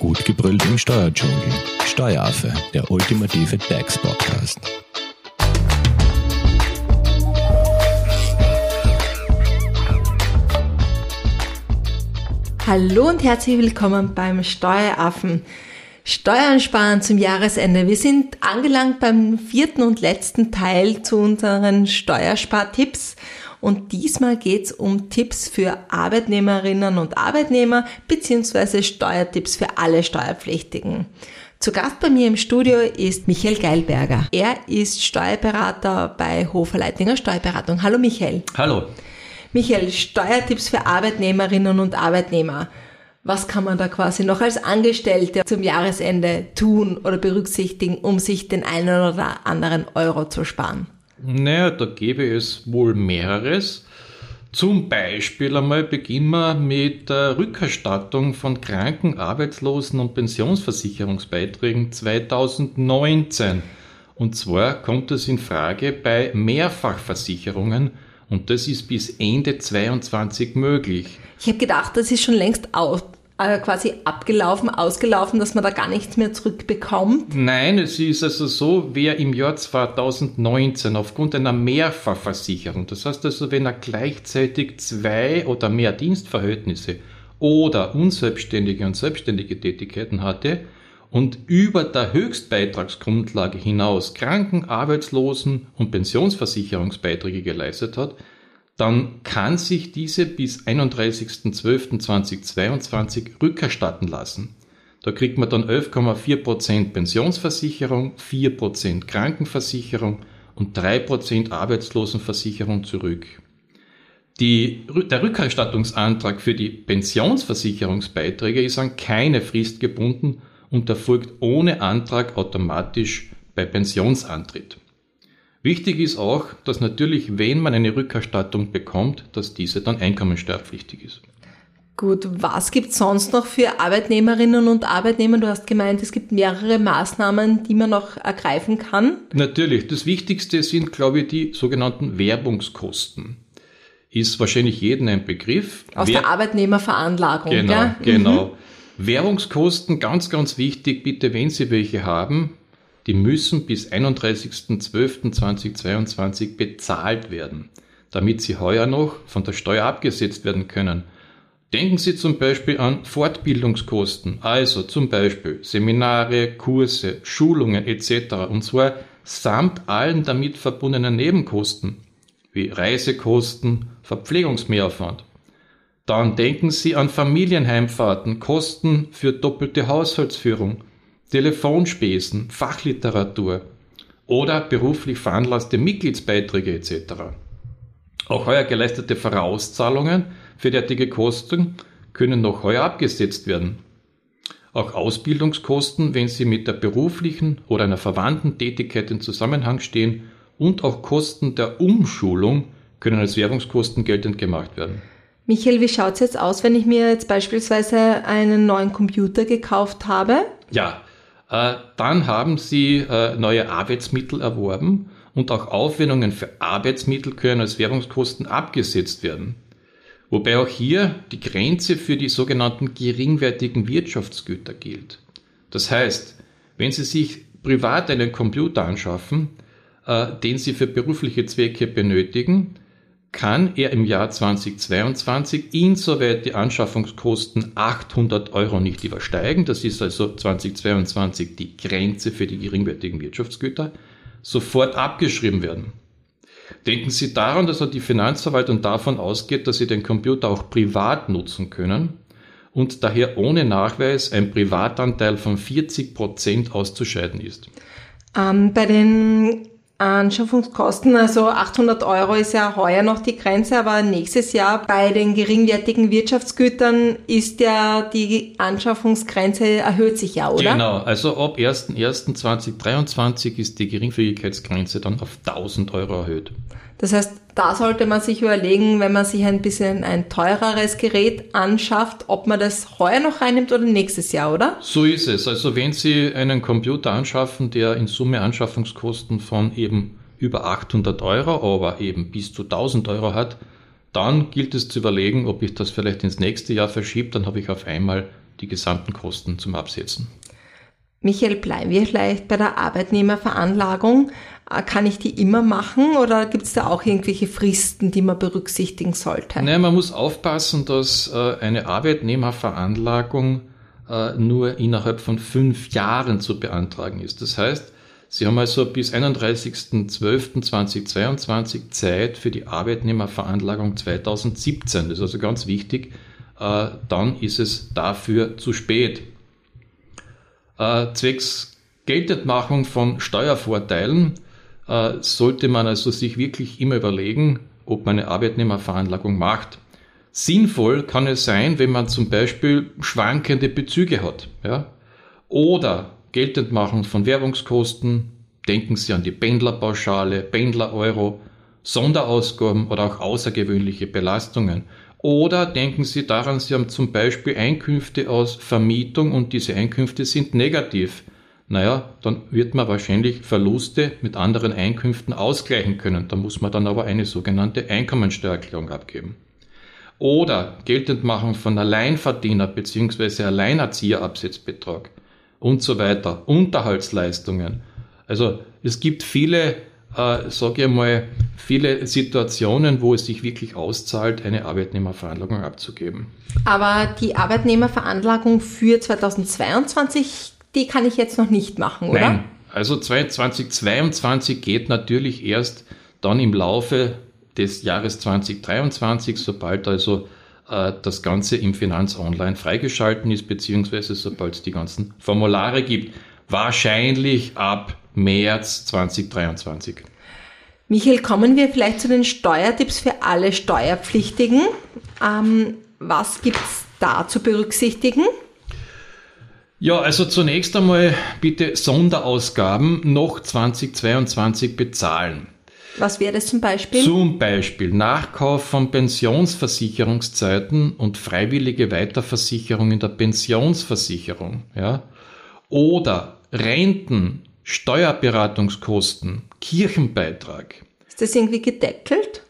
Gut gebrüllt im Steuerdschungel. Steueraffe, der ultimative DAX-Podcast. Hallo und herzlich willkommen beim Steueraffen. Steuern sparen zum Jahresende. Wir sind angelangt beim vierten und letzten Teil zu unseren Steuerspartipps. Und diesmal geht's um Tipps für Arbeitnehmerinnen und Arbeitnehmer beziehungsweise Steuertipps für alle Steuerpflichtigen. Zu Gast bei mir im Studio ist Michael Geilberger. Er ist Steuerberater bei Hofer Leitinger Steuerberatung. Hallo Michael. Hallo. Michael, Steuertipps für Arbeitnehmerinnen und Arbeitnehmer. Was kann man da quasi noch als Angestellte zum Jahresende tun oder berücksichtigen, um sich den einen oder anderen Euro zu sparen? Naja, da gäbe es wohl mehreres. Zum Beispiel einmal beginnen wir mit der Rückerstattung von Kranken-, Arbeitslosen- und Pensionsversicherungsbeiträgen 2019. Und zwar kommt es in Frage bei Mehrfachversicherungen und das ist bis Ende 2022 möglich. Ich habe gedacht, das ist schon längst aus, quasi abgelaufen, ausgelaufen, dass man da gar nichts mehr zurückbekommt? Nein, es ist also so, wer im Jahr 2019 aufgrund einer Mehrfachversicherung, das heißt also, wenn er gleichzeitig zwei oder mehr Dienstverhältnisse oder unselbstständige und selbstständige Tätigkeiten hatte und über der Höchstbeitragsgrundlage hinaus Kranken-, Arbeitslosen- und Pensionsversicherungsbeiträge geleistet hat, dann kann sich diese bis 31.12.2022 rückerstatten lassen. Da kriegt man dann 11,4% Pensionsversicherung, 4% Krankenversicherung und 3% Arbeitslosenversicherung zurück. Die, der Rückerstattungsantrag für die Pensionsversicherungsbeiträge ist an keine Frist gebunden und erfolgt ohne Antrag automatisch bei Pensionsantritt. Wichtig ist auch, dass natürlich, wenn man eine Rückerstattung bekommt, dass diese dann einkommensteuerpflichtig ist. Gut, was gibt es sonst noch für Arbeitnehmerinnen und Arbeitnehmer? Du hast gemeint, es gibt mehrere Maßnahmen, die man noch ergreifen kann. Natürlich, das Wichtigste sind, glaube ich, die sogenannten Werbungskosten. Ist wahrscheinlich jedem ein Begriff. Aus Wer der Arbeitnehmerveranlagung. Genau, ja? genau. Mhm. Währungskosten, ganz, ganz wichtig, bitte, wenn Sie welche haben, die müssen bis 31.12.2022 bezahlt werden, damit sie heuer noch von der Steuer abgesetzt werden können. Denken Sie zum Beispiel an Fortbildungskosten, also zum Beispiel Seminare, Kurse, Schulungen etc. und zwar samt allen damit verbundenen Nebenkosten wie Reisekosten, Verpflegungsmehraufwand. Dann denken Sie an Familienheimfahrten, Kosten für doppelte Haushaltsführung, Telefonspesen, Fachliteratur oder beruflich veranlasste Mitgliedsbeiträge etc. Auch heuer geleistete Vorauszahlungen für derartige Kosten können noch heuer abgesetzt werden. Auch Ausbildungskosten, wenn sie mit der beruflichen oder einer verwandten Tätigkeit in Zusammenhang stehen und auch Kosten der Umschulung können als Währungskosten geltend gemacht werden. Michael, wie schaut es jetzt aus, wenn ich mir jetzt beispielsweise einen neuen Computer gekauft habe? Ja, dann haben sie äh, neue Arbeitsmittel erworben und auch Aufwendungen für Arbeitsmittel können als Währungskosten abgesetzt werden. Wobei auch hier die Grenze für die sogenannten geringwertigen Wirtschaftsgüter gilt. Das heißt, wenn Sie sich privat einen Computer anschaffen, äh, den Sie für berufliche Zwecke benötigen, kann er im Jahr 2022 insoweit die Anschaffungskosten 800 Euro nicht übersteigen, das ist also 2022 die Grenze für die geringwertigen Wirtschaftsgüter, sofort abgeschrieben werden. Denken Sie daran, dass die Finanzverwaltung davon ausgeht, dass Sie den Computer auch privat nutzen können und daher ohne Nachweis ein Privatanteil von 40 Prozent auszuscheiden ist. Ähm, bei den Anschaffungskosten, also 800 Euro ist ja heuer noch die Grenze, aber nächstes Jahr bei den geringwertigen Wirtschaftsgütern ist ja die Anschaffungsgrenze erhöht sich ja, oder? Genau, also ab 1.1.2023 ist die Geringfügigkeitsgrenze dann auf 1000 Euro erhöht. Das heißt, da sollte man sich überlegen, wenn man sich ein bisschen ein teureres Gerät anschafft, ob man das heuer noch reinnimmt oder nächstes Jahr, oder? So ist es. Also wenn Sie einen Computer anschaffen, der in Summe Anschaffungskosten von eben über 800 Euro, aber eben bis zu 1000 Euro hat, dann gilt es zu überlegen, ob ich das vielleicht ins nächste Jahr verschiebe, dann habe ich auf einmal die gesamten Kosten zum Absetzen. Michael, bleiben wir vielleicht bei der Arbeitnehmerveranlagung. Äh, kann ich die immer machen oder gibt es da auch irgendwelche Fristen, die man berücksichtigen sollte? Nein, man muss aufpassen, dass äh, eine Arbeitnehmerveranlagung äh, nur innerhalb von fünf Jahren zu beantragen ist. Das heißt, Sie haben also bis 31.12.2022 Zeit für die Arbeitnehmerveranlagung 2017. Das ist also ganz wichtig. Dann ist es dafür zu spät. Zwecks Geltendmachung von Steuervorteilen äh, sollte man also sich wirklich immer überlegen, ob man eine Arbeitnehmerveranlagung macht. Sinnvoll kann es sein, wenn man zum Beispiel schwankende Bezüge hat. Ja? Oder Geltendmachung von Werbungskosten, denken Sie an die Pendlerpauschale, Pendler-Euro, Sonderausgaben oder auch außergewöhnliche Belastungen. Oder denken Sie daran, Sie haben zum Beispiel Einkünfte aus Vermietung und diese Einkünfte sind negativ naja, dann wird man wahrscheinlich Verluste mit anderen Einkünften ausgleichen können. Da muss man dann aber eine sogenannte Einkommensteuererklärung abgeben. Oder Geltendmachung von Alleinverdiener bzw. Alleinerzieherabsetzbetrag und so weiter. Unterhaltsleistungen. Also es gibt viele, äh, sage ich mal, viele Situationen, wo es sich wirklich auszahlt, eine Arbeitnehmerveranlagung abzugeben. Aber die Arbeitnehmerveranlagung für 2022 die kann ich jetzt noch nicht machen, oder? Nein, also 2022 geht natürlich erst dann im Laufe des Jahres 2023, sobald also äh, das Ganze im Finanz Online freigeschalten ist, beziehungsweise sobald es die ganzen Formulare gibt. Wahrscheinlich ab März 2023. Michael, kommen wir vielleicht zu den Steuertipps für alle Steuerpflichtigen. Ähm, was gibt es da zu berücksichtigen? Ja, also zunächst einmal bitte Sonderausgaben noch 2022 bezahlen. Was wäre das zum Beispiel? Zum Beispiel Nachkauf von Pensionsversicherungszeiten und freiwillige Weiterversicherung in der Pensionsversicherung. Ja? Oder Renten, Steuerberatungskosten, Kirchenbeitrag. Ist das irgendwie gedeckelt?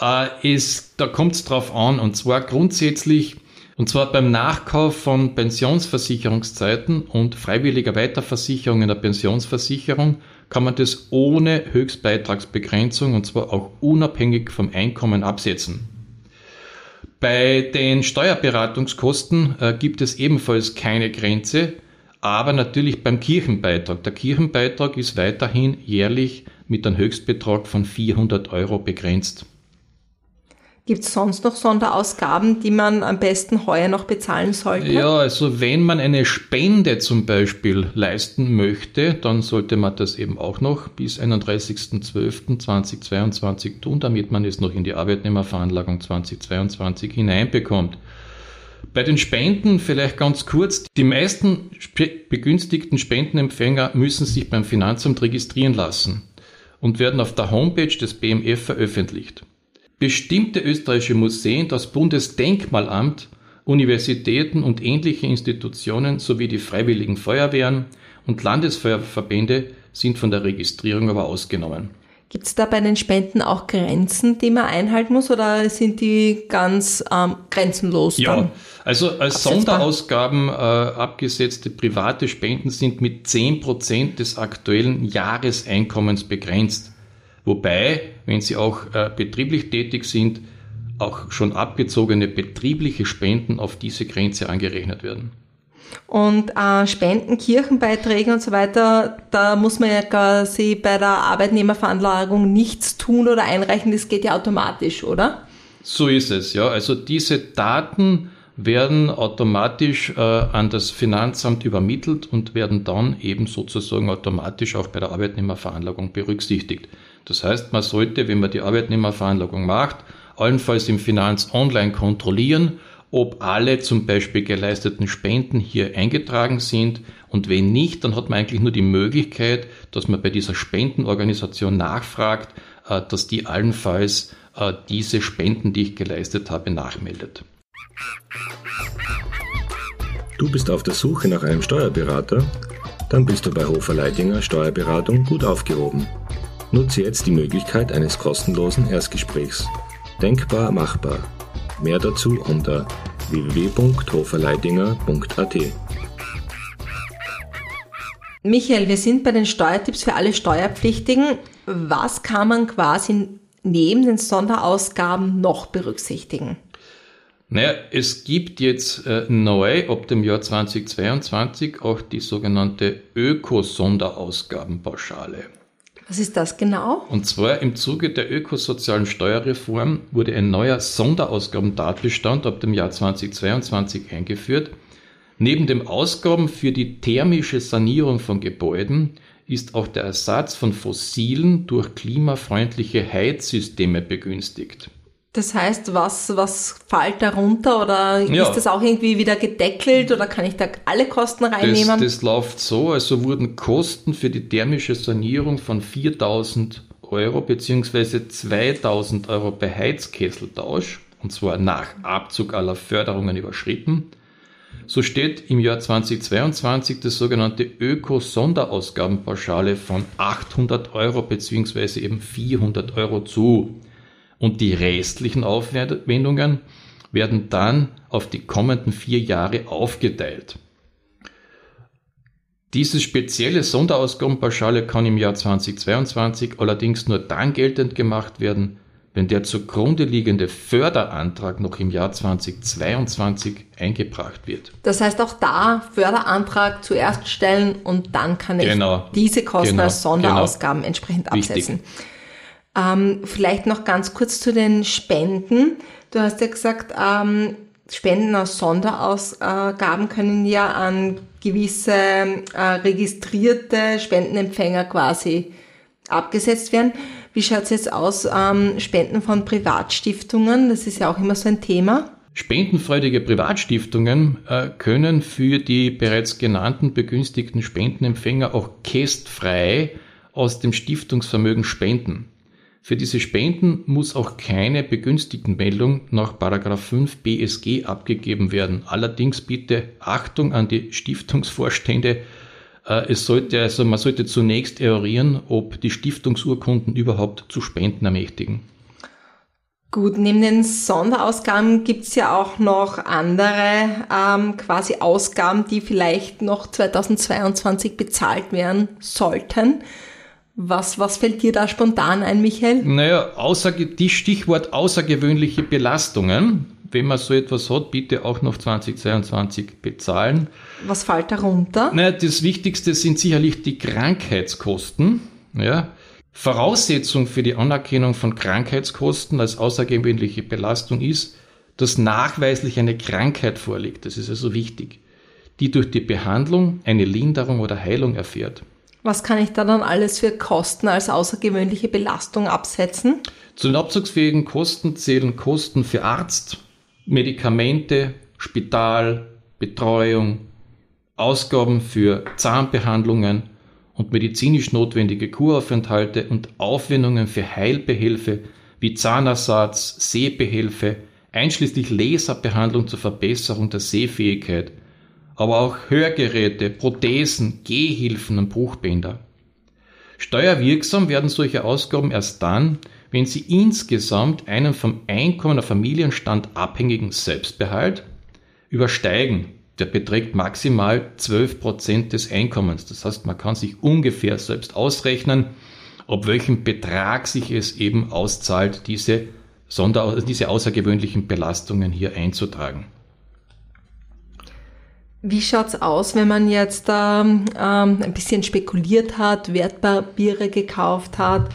Äh, ist, da kommt es drauf an. Und zwar grundsätzlich und zwar beim Nachkauf von Pensionsversicherungszeiten und freiwilliger Weiterversicherung in der Pensionsversicherung kann man das ohne Höchstbeitragsbegrenzung und zwar auch unabhängig vom Einkommen absetzen. Bei den Steuerberatungskosten äh, gibt es ebenfalls keine Grenze, aber natürlich beim Kirchenbeitrag. Der Kirchenbeitrag ist weiterhin jährlich mit einem Höchstbetrag von 400 Euro begrenzt. Gibt es sonst noch Sonderausgaben, die man am besten heuer noch bezahlen sollte? Ja, also wenn man eine Spende zum Beispiel leisten möchte, dann sollte man das eben auch noch bis 31.12.2022 tun, damit man es noch in die Arbeitnehmerveranlagung 2022 hineinbekommt. Bei den Spenden vielleicht ganz kurz. Die meisten begünstigten Spendenempfänger müssen sich beim Finanzamt registrieren lassen und werden auf der Homepage des BMF veröffentlicht. Bestimmte österreichische Museen, das Bundesdenkmalamt, Universitäten und ähnliche Institutionen sowie die Freiwilligen Feuerwehren und Landesfeuerverbände sind von der Registrierung aber ausgenommen. Gibt es da bei den Spenden auch Grenzen, die man einhalten muss oder sind die ganz ähm, grenzenlos? Ja, also als absetzbar? Sonderausgaben äh, abgesetzte private Spenden sind mit 10% des aktuellen Jahreseinkommens begrenzt. Wobei, wenn Sie auch äh, betrieblich tätig sind, auch schon abgezogene betriebliche Spenden auf diese Grenze angerechnet werden. Und äh, Spenden, Kirchenbeiträge und so weiter, da muss man ja quasi bei der Arbeitnehmerveranlagung nichts tun oder einreichen, das geht ja automatisch, oder? So ist es, ja. Also diese Daten werden automatisch äh, an das Finanzamt übermittelt und werden dann eben sozusagen automatisch auch bei der Arbeitnehmerveranlagung berücksichtigt. Das heißt, man sollte, wenn man die Arbeitnehmerveranlagung macht, allenfalls im Finanz online kontrollieren, ob alle zum Beispiel geleisteten Spenden hier eingetragen sind und wenn nicht, dann hat man eigentlich nur die Möglichkeit, dass man bei dieser Spendenorganisation nachfragt, äh, dass die allenfalls äh, diese Spenden, die ich geleistet habe, nachmeldet. Du bist auf der Suche nach einem Steuerberater? Dann bist du bei Hofer Leidinger Steuerberatung gut aufgehoben. Nutze jetzt die Möglichkeit eines kostenlosen Erstgesprächs. Denkbar machbar. Mehr dazu unter www.hoferleidinger.at. Michael, wir sind bei den Steuertipps für alle Steuerpflichtigen. Was kann man quasi neben den Sonderausgaben noch berücksichtigen? Naja, es gibt jetzt äh, neu ab dem Jahr 2022 auch die sogenannte Ökosonderausgabenpauschale. Was ist das genau? Und zwar im Zuge der ökosozialen Steuerreform wurde ein neuer Sonderausgabentatbestand ab dem Jahr 2022 eingeführt, Neben dem Ausgaben für die thermische Sanierung von Gebäuden ist auch der Ersatz von fossilen durch klimafreundliche Heizsysteme begünstigt. Das heißt, was, was fällt darunter oder ja. ist das auch irgendwie wieder gedeckelt oder kann ich da alle Kosten reinnehmen? Das, das läuft so, also wurden Kosten für die thermische Sanierung von 4000 Euro bzw. 2000 Euro bei Heizkesseltausch und zwar nach Abzug aller Förderungen überschritten. So steht im Jahr 2022 das sogenannte Öko-Sonderausgabenpauschale von 800 Euro bzw. eben 400 Euro zu. Und die restlichen Aufwendungen werden dann auf die kommenden vier Jahre aufgeteilt. Diese spezielle Sonderausgabenpauschale kann im Jahr 2022 allerdings nur dann geltend gemacht werden, wenn der zugrunde liegende Förderantrag noch im Jahr 2022 eingebracht wird. Das heißt auch da Förderantrag zuerst stellen und dann kann ich genau. diese Kosten genau. als Sonderausgaben genau. entsprechend absetzen. Ähm, vielleicht noch ganz kurz zu den Spenden. Du hast ja gesagt, ähm, Spenden aus Sonderausgaben können ja an gewisse äh, registrierte Spendenempfänger quasi abgesetzt werden. Wie schaut es jetzt aus, ähm, Spenden von Privatstiftungen? Das ist ja auch immer so ein Thema. Spendenfreudige Privatstiftungen äh, können für die bereits genannten begünstigten Spendenempfänger auch kästfrei aus dem Stiftungsvermögen spenden. Für diese Spenden muss auch keine Begünstigtenmeldung nach 5 BSG abgegeben werden. Allerdings bitte Achtung an die Stiftungsvorstände, äh, es sollte also, man sollte zunächst eruieren, ob die Stiftungsurkunden überhaupt zu Spenden ermächtigen. Gut, neben den Sonderausgaben gibt's ja auch noch andere ähm, quasi Ausgaben, die vielleicht noch 2022 bezahlt werden sollten. Was, was fällt dir da spontan ein, Michael? Naja, außer, die Stichwort außergewöhnliche Belastungen wenn man so etwas hat, bitte auch noch 2022 bezahlen. Was fällt darunter? Naja, das Wichtigste sind sicherlich die Krankheitskosten. Ja. Voraussetzung für die Anerkennung von Krankheitskosten als außergewöhnliche Belastung ist, dass nachweislich eine Krankheit vorliegt. Das ist also wichtig, die durch die Behandlung eine Linderung oder Heilung erfährt. Was kann ich da dann alles für Kosten als außergewöhnliche Belastung absetzen? Zu den abzugsfähigen Kosten zählen Kosten für Arzt, Medikamente, Spital, Betreuung, Ausgaben für Zahnbehandlungen und medizinisch notwendige Kuraufenthalte und Aufwendungen für Heilbehilfe wie Zahnersatz, Sehbehilfe, einschließlich Laserbehandlung zur Verbesserung der Sehfähigkeit, aber auch Hörgeräte, Prothesen, Gehhilfen und Bruchbänder. Steuerwirksam werden solche Ausgaben erst dann, wenn Sie insgesamt einen vom Einkommen der Familienstand abhängigen Selbstbehalt übersteigen. Der beträgt maximal 12% des Einkommens. Das heißt, man kann sich ungefähr selbst ausrechnen, ob welchen Betrag sich es eben auszahlt, diese, Sonder diese außergewöhnlichen Belastungen hier einzutragen. Wie schaut's aus, wenn man jetzt ähm, ein bisschen spekuliert hat, Wertpapiere gekauft hat?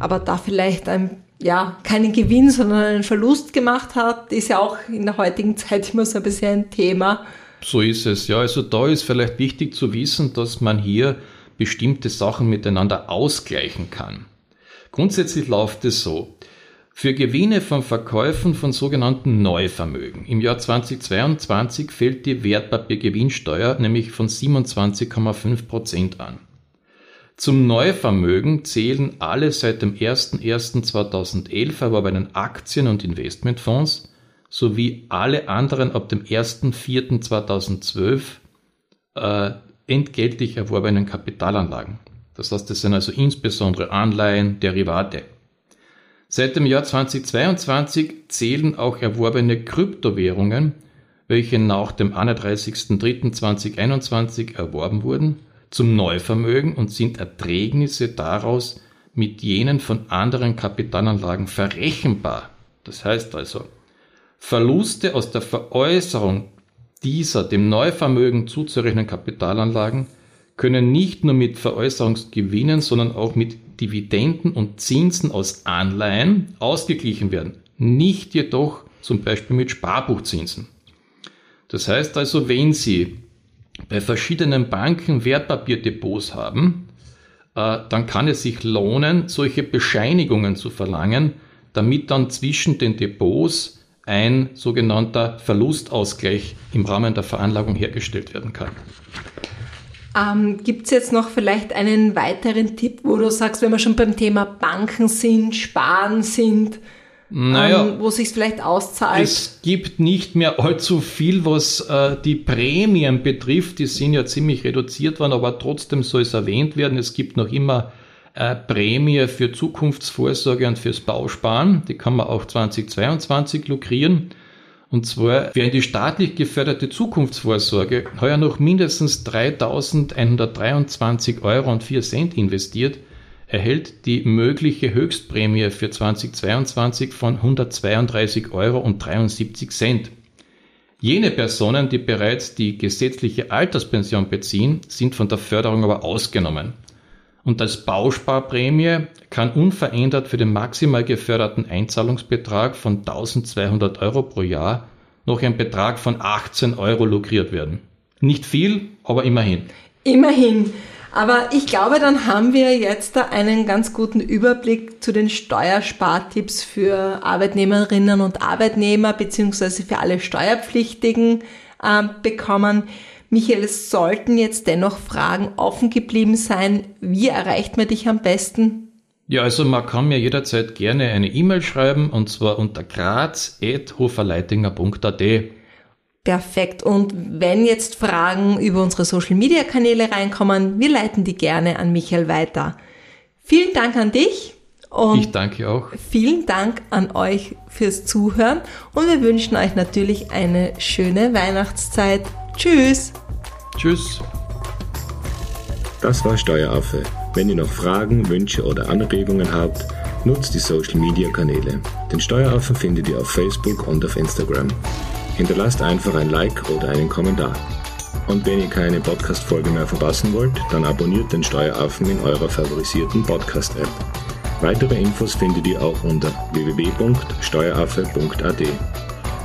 aber da vielleicht ein, ja, keinen Gewinn, sondern einen Verlust gemacht hat, ist ja auch in der heutigen Zeit immer so ein bisschen ein Thema. So ist es, ja. Also da ist vielleicht wichtig zu wissen, dass man hier bestimmte Sachen miteinander ausgleichen kann. Grundsätzlich läuft es so. Für Gewinne von Verkäufen von sogenannten Neuvermögen im Jahr 2022 fällt die Wertpapiergewinnsteuer nämlich von 27,5 Prozent an. Zum Neuvermögen zählen alle seit dem 01.01.2011 erworbenen Aktien- und Investmentfonds sowie alle anderen ab dem 01.04.2012 äh, entgeltlich erworbenen Kapitalanlagen. Das heißt, das sind also insbesondere Anleihen, Derivate. Seit dem Jahr 2022 zählen auch erworbene Kryptowährungen welche nach dem 31.03.2021 erworben wurden, zum Neuvermögen und sind Erträgnisse daraus mit jenen von anderen Kapitalanlagen verrechenbar. Das heißt also, Verluste aus der Veräußerung dieser dem Neuvermögen zuzurechnen Kapitalanlagen können nicht nur mit Veräußerungsgewinnen, sondern auch mit Dividenden und Zinsen aus Anleihen ausgeglichen werden. Nicht jedoch zum Beispiel mit Sparbuchzinsen. Das heißt also, wenn Sie bei verschiedenen Banken Wertpapierdepots haben, äh, dann kann es sich lohnen, solche Bescheinigungen zu verlangen, damit dann zwischen den Depots ein sogenannter Verlustausgleich im Rahmen der Veranlagung hergestellt werden kann. Ähm, Gibt es jetzt noch vielleicht einen weiteren Tipp, wo du sagst, wenn wir schon beim Thema Banken sind, Sparen sind, naja, ähm, wo sich vielleicht auszahlt? Es gibt nicht mehr allzu viel, was äh, die Prämien betrifft. Die sind ja ziemlich reduziert worden, aber trotzdem soll es erwähnt werden. Es gibt noch immer äh, Prämie für Zukunftsvorsorge und fürs Bausparen. Die kann man auch 2022 lukrieren. Und zwar, wer in die staatlich geförderte Zukunftsvorsorge heuer noch mindestens 3.123 Euro und 4 Cent investiert, erhält die mögliche Höchstprämie für 2022 von 132 Euro und 73 Cent. Jene Personen, die bereits die gesetzliche Alterspension beziehen, sind von der Förderung aber ausgenommen. Und als Bausparprämie kann unverändert für den maximal geförderten Einzahlungsbetrag von 1200 Euro pro Jahr noch ein Betrag von 18 Euro lukriert werden. Nicht viel, aber immerhin. Immerhin. Aber ich glaube, dann haben wir jetzt da einen ganz guten Überblick zu den Steuerspartipps für Arbeitnehmerinnen und Arbeitnehmer beziehungsweise für alle Steuerpflichtigen äh, bekommen. Michael, es sollten jetzt dennoch Fragen offen geblieben sein. Wie erreicht man dich am besten? Ja, also man kann mir jederzeit gerne eine E-Mail schreiben und zwar unter graz.hoferleitinger.at. Perfekt. Und wenn jetzt Fragen über unsere Social Media Kanäle reinkommen, wir leiten die gerne an Michael weiter. Vielen Dank an dich. Und ich danke auch. Vielen Dank an euch fürs Zuhören und wir wünschen euch natürlich eine schöne Weihnachtszeit. Tschüss. Tschüss. Das war Steueraffe. Wenn ihr noch Fragen, Wünsche oder Anregungen habt, nutzt die Social Media Kanäle. Den Steueraffen findet ihr auf Facebook und auf Instagram. Hinterlasst einfach ein Like oder einen Kommentar. Und wenn ihr keine Podcast-Folge mehr verpassen wollt, dann abonniert den Steueraffen in eurer favorisierten Podcast-App. Weitere Infos findet ihr auch unter www.steueraffe.at.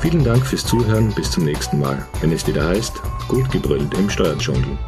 Vielen Dank fürs Zuhören, bis zum nächsten Mal, wenn es wieder heißt, gut gebrüllt im Steuerdschungel.